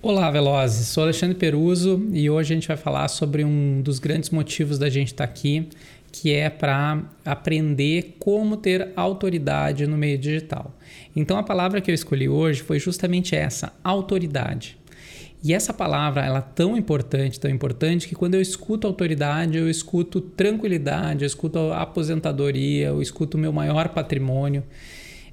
Olá, Velozes. Sou Alexandre Peruso e hoje a gente vai falar sobre um dos grandes motivos da gente estar tá aqui, que é para aprender como ter autoridade no meio digital. Então a palavra que eu escolhi hoje foi justamente essa, autoridade. E essa palavra ela é tão importante, tão importante que quando eu escuto autoridade, eu escuto tranquilidade, eu escuto aposentadoria, eu escuto meu maior patrimônio.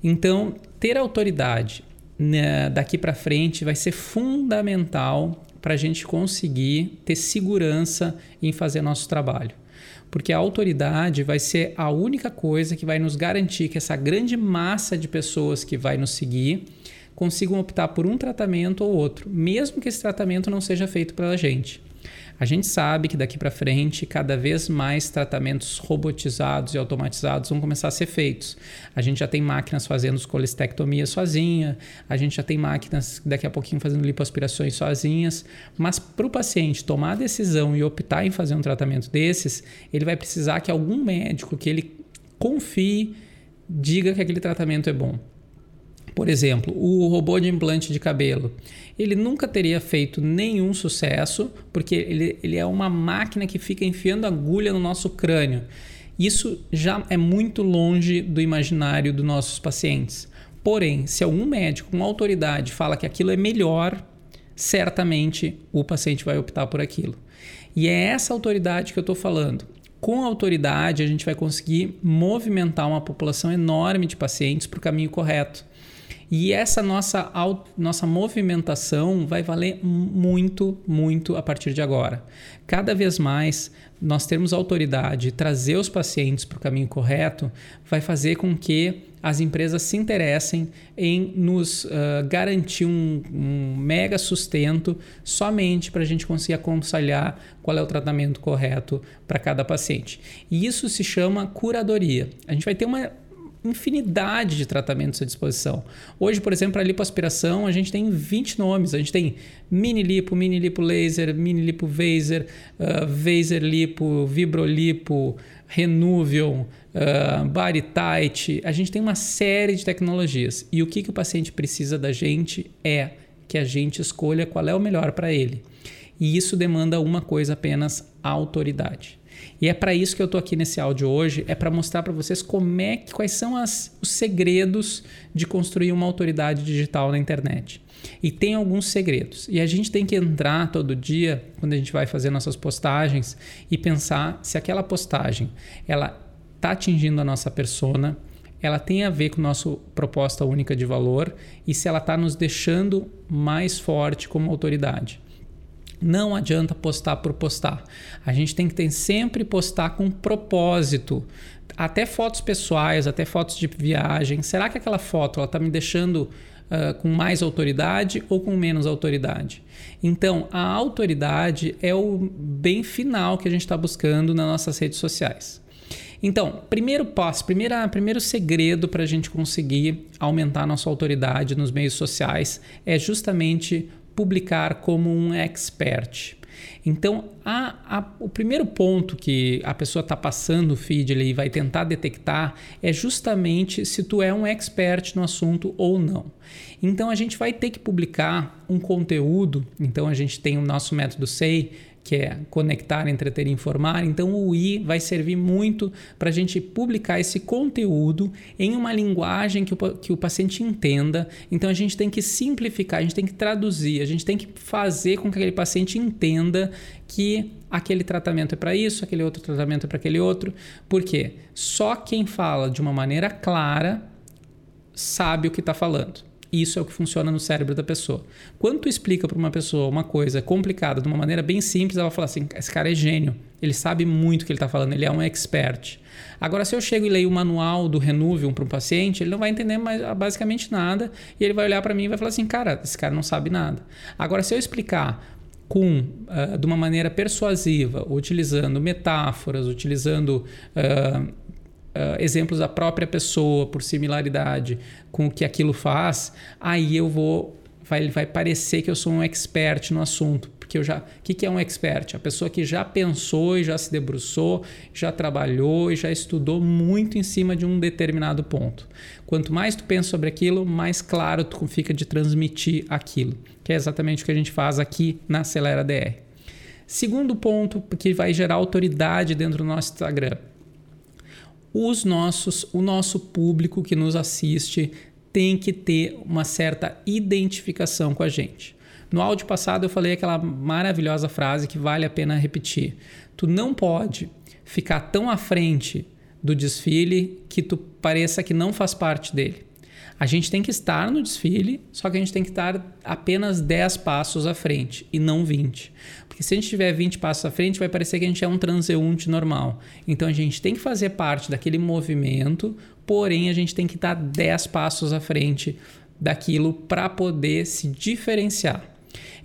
Então, ter autoridade né, daqui para frente vai ser fundamental para a gente conseguir ter segurança em fazer nosso trabalho. Porque a autoridade vai ser a única coisa que vai nos garantir que essa grande massa de pessoas que vai nos seguir consigam optar por um tratamento ou outro, mesmo que esse tratamento não seja feito pela gente. A gente sabe que daqui para frente, cada vez mais tratamentos robotizados e automatizados vão começar a ser feitos. A gente já tem máquinas fazendo colestectomia sozinha, a gente já tem máquinas daqui a pouquinho fazendo lipoaspirações sozinhas, mas para o paciente tomar a decisão e optar em fazer um tratamento desses, ele vai precisar que algum médico que ele confie diga que aquele tratamento é bom. Por exemplo, o robô de implante de cabelo. Ele nunca teria feito nenhum sucesso, porque ele, ele é uma máquina que fica enfiando agulha no nosso crânio. Isso já é muito longe do imaginário dos nossos pacientes. Porém, se algum médico com autoridade fala que aquilo é melhor, certamente o paciente vai optar por aquilo. E é essa autoridade que eu estou falando. Com autoridade, a gente vai conseguir movimentar uma população enorme de pacientes para o caminho correto. E essa nossa, nossa movimentação vai valer muito, muito a partir de agora. Cada vez mais nós termos autoridade, trazer os pacientes para o caminho correto, vai fazer com que as empresas se interessem em nos uh, garantir um, um, mega sustento somente para a gente conseguir aconselhar qual é o tratamento correto para cada paciente. E isso se chama curadoria. A gente vai ter uma infinidade de tratamentos à disposição. Hoje, por exemplo, a lipoaspiração, a gente tem 20 nomes. A gente tem mini lipo, mini lipo laser, mini lipo vaser, uh, vaser lipo, vibrolipo, renuvion, uh, body tight. A gente tem uma série de tecnologias. E o que, que o paciente precisa da gente é que a gente escolha qual é o melhor para ele. E isso demanda uma coisa apenas, autoridade. E é para isso que eu estou aqui nesse áudio hoje, é para mostrar para vocês como é que, quais são as, os segredos de construir uma autoridade digital na internet. E tem alguns segredos. E a gente tem que entrar todo dia, quando a gente vai fazer nossas postagens, e pensar se aquela postagem ela está atingindo a nossa persona, ela tem a ver com nossa proposta única de valor e se ela está nos deixando mais forte como autoridade. Não adianta postar por postar. A gente tem que ter, sempre postar com propósito. Até fotos pessoais, até fotos de viagem. Será que aquela foto está me deixando uh, com mais autoridade ou com menos autoridade? Então, a autoridade é o bem final que a gente está buscando nas nossas redes sociais. Então, primeiro passo, primeira, primeiro segredo para a gente conseguir aumentar a nossa autoridade nos meios sociais é justamente publicar como um expert. Então, a, a, o primeiro ponto que a pessoa está passando o feed e vai tentar detectar é justamente se tu é um expert no assunto ou não. Então, a gente vai ter que publicar um conteúdo. Então, a gente tem o nosso método SEI, que é conectar, entreter e informar. Então, o I vai servir muito para a gente publicar esse conteúdo em uma linguagem que o, que o paciente entenda. Então, a gente tem que simplificar, a gente tem que traduzir, a gente tem que fazer com que aquele paciente entenda que aquele tratamento é para isso, aquele outro tratamento é para aquele outro. Por quê? Só quem fala de uma maneira clara sabe o que está falando. Isso é o que funciona no cérebro da pessoa. Quando tu explica para uma pessoa uma coisa complicada de uma maneira bem simples, ela vai falar assim: esse cara é gênio, ele sabe muito o que ele está falando, ele é um expert. Agora, se eu chego e leio o manual do Renuvium para um paciente, ele não vai entender mais, basicamente nada e ele vai olhar para mim e vai falar assim: cara, esse cara não sabe nada. Agora, se eu explicar com uh, de uma maneira persuasiva, utilizando metáforas, utilizando uh, uh, exemplos da própria pessoa por similaridade com o que aquilo faz, aí eu vou vai, vai parecer que eu sou um expert no assunto. porque eu já. O que, que é um expert? A pessoa que já pensou e já se debruçou, já trabalhou e já estudou muito em cima de um determinado ponto. Quanto mais tu pensa sobre aquilo, mais claro tu fica de transmitir aquilo, que é exatamente o que a gente faz aqui na Acelera DR. Segundo ponto que vai gerar autoridade dentro do nosso Instagram. Os nossos, o nosso público que nos assiste tem que ter uma certa identificação com a gente. No áudio passado eu falei aquela maravilhosa frase que vale a pena repetir. Tu não pode ficar tão à frente do desfile que tu pareça que não faz parte dele. A gente tem que estar no desfile, só que a gente tem que estar apenas 10 passos à frente e não 20. Porque se a gente tiver 20 passos à frente, vai parecer que a gente é um transeunte normal. Então a gente tem que fazer parte daquele movimento, porém a gente tem que estar 10 passos à frente daquilo para poder se diferenciar.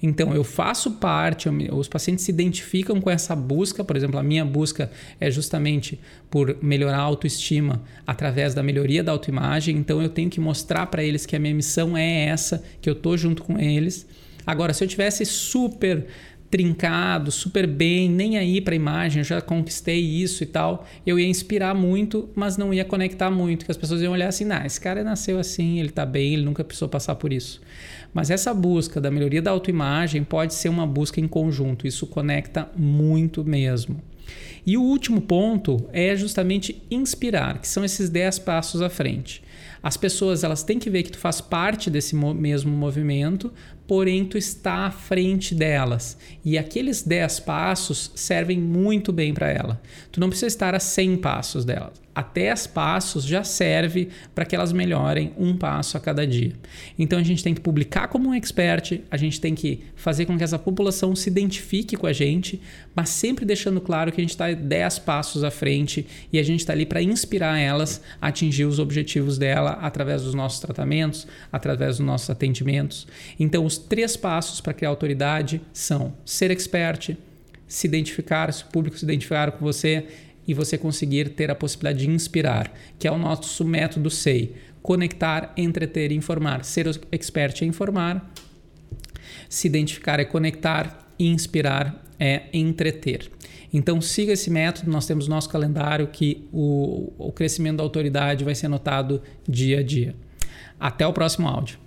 Então, eu faço parte, os pacientes se identificam com essa busca, por exemplo, a minha busca é justamente por melhorar a autoestima através da melhoria da autoimagem, então eu tenho que mostrar para eles que a minha missão é essa, que eu estou junto com eles. Agora, se eu tivesse super trincado, super bem, nem aí para imagem, eu já conquistei isso e tal, eu ia inspirar muito, mas não ia conectar muito, que as pessoas iam olhar assim, nah, esse cara nasceu assim, ele está bem, ele nunca precisou passar por isso. Mas essa busca da melhoria da autoimagem pode ser uma busca em conjunto, isso conecta muito mesmo. E o último ponto é justamente inspirar, que são esses 10 passos à frente. As pessoas elas têm que ver que tu faz parte desse mesmo movimento, porém tu está à frente delas. E aqueles 10 passos servem muito bem para ela. Tu não precisa estar a 100 passos delas a 10 passos já serve para que elas melhorem um passo a cada dia. Então a gente tem que publicar como um expert, a gente tem que fazer com que essa população se identifique com a gente, mas sempre deixando claro que a gente está 10 passos à frente e a gente está ali para inspirar elas a atingir os objetivos dela através dos nossos tratamentos, através dos nossos atendimentos. Então os três passos para criar autoridade são ser expert, se identificar, se o público se identificar com você e você conseguir ter a possibilidade de inspirar, que é o nosso método SEI. Conectar, entreter informar. Ser expert é informar, se identificar é conectar e inspirar é entreter. Então siga esse método, nós temos nosso calendário que o, o crescimento da autoridade vai ser notado dia a dia. Até o próximo áudio.